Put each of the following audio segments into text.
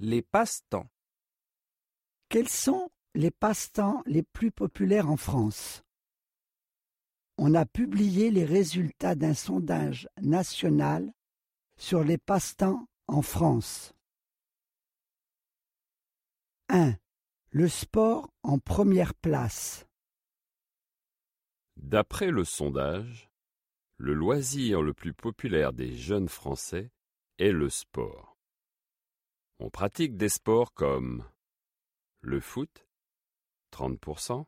Les passe-temps. Quels sont les passe-temps les plus populaires en France? On a publié les résultats d'un sondage national sur les passe-temps en France. 1. Le sport en première place. D'après le sondage, le loisir le plus populaire des jeunes Français est le sport. On pratique des sports comme le foot, 30%,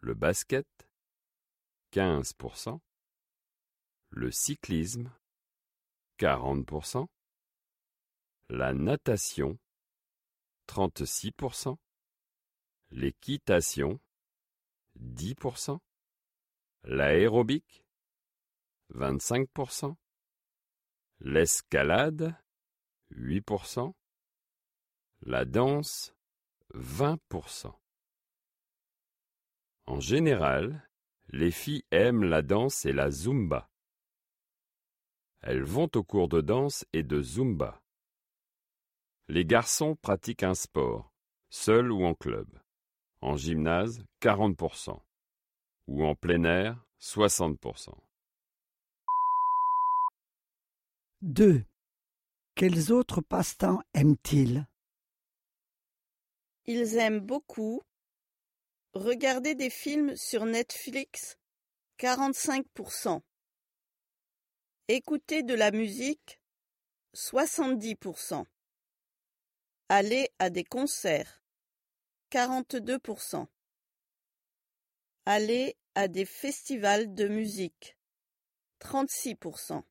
le basket, 15%, le cyclisme, 40%, la natation, 36%, l'équitation, 10%, l'aérobic, 25%, l'escalade, 8%, la danse, 20%. En général, les filles aiment la danse et la zumba. Elles vont au cours de danse et de zumba. Les garçons pratiquent un sport, seul ou en club. En gymnase, 40%. Ou en plein air, 60%. 2. Quels autres passe-temps aiment-ils? Ils aiment beaucoup regarder des films sur Netflix, 45%. Écouter de la musique, 70%. Aller à des concerts, 42%. Aller à des festivals de musique, 36%.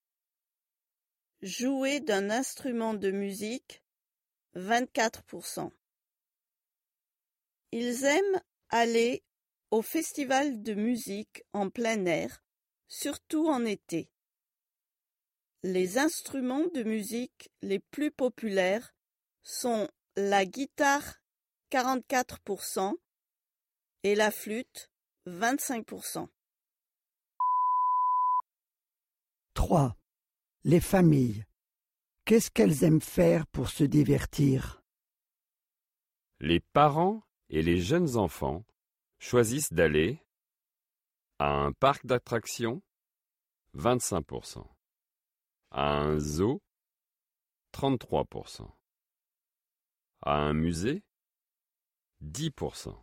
Jouer d'un instrument de musique, 24%. Ils aiment aller au festival de musique en plein air, surtout en été. Les instruments de musique les plus populaires sont la guitare 44% et la flûte 25%. 3. Les familles. Qu'est-ce qu'elles aiment faire pour se divertir? Les parents et les jeunes enfants choisissent d'aller à un parc d'attractions? 25%, à un zoo? 33%, à un musée? 10%,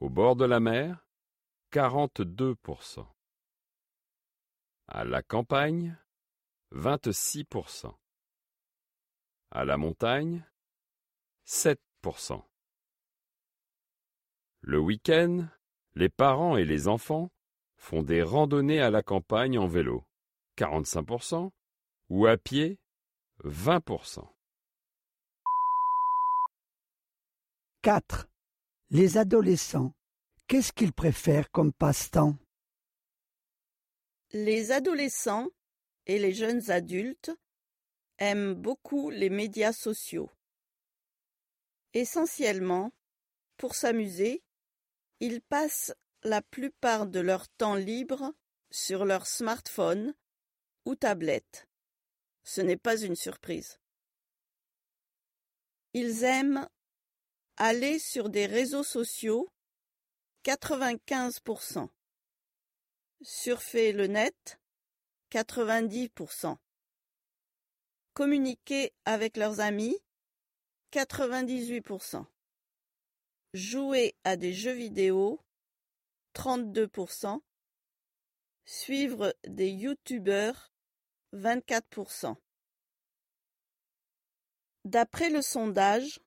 au bord de la mer? 42%, à la campagne 26%, à la montagne 7%. Le week-end, les parents et les enfants font des randonnées à la campagne en vélo, 45%, ou à pied, 20%. 4. Les adolescents. Qu'est-ce qu'ils préfèrent comme passe-temps? Les adolescents et les jeunes adultes aiment beaucoup les médias sociaux. Essentiellement, pour s'amuser, ils passent la plupart de leur temps libre sur leur smartphone ou tablette. Ce n'est pas une surprise. Ils aiment aller sur des réseaux sociaux 95%. Surfer le net 90%. Communiquer avec leurs amis 98%. Jouer à des jeux vidéo 32%. Suivre des youtubeurs 24%. D'après le sondage,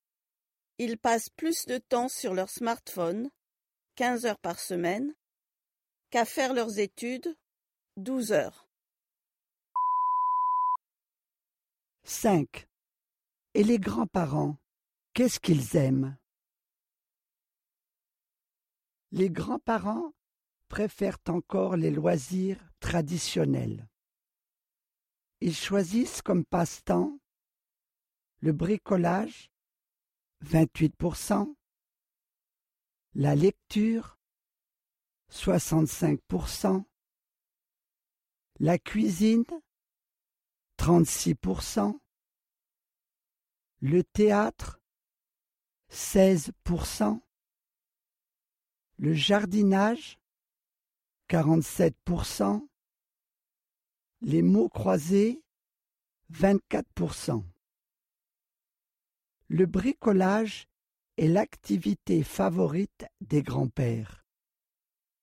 ils passent plus de temps sur leur smartphone, 15 heures par semaine, qu'à faire leurs études, 12 heures. 5. Et les grands-parents, qu'est-ce qu'ils aiment? Les grands-parents préfèrent encore les loisirs traditionnels. Ils choisissent comme passe-temps le bricolage, 28%, la lecture, 65%, la cuisine, 36%, Le théâtre 16%. Le jardinage 47%. Les mots croisés 24%. Le bricolage est l'activité favorite des grands-pères.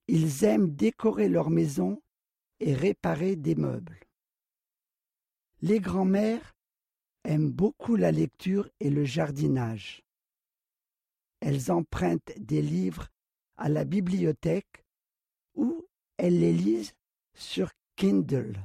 Ils aiment décorer leur maison et réparer des meubles. Les grands-mères aiment beaucoup la lecture et le jardinage. Elles empruntent des livres à la bibliothèque ou elles les lisent sur Kindle.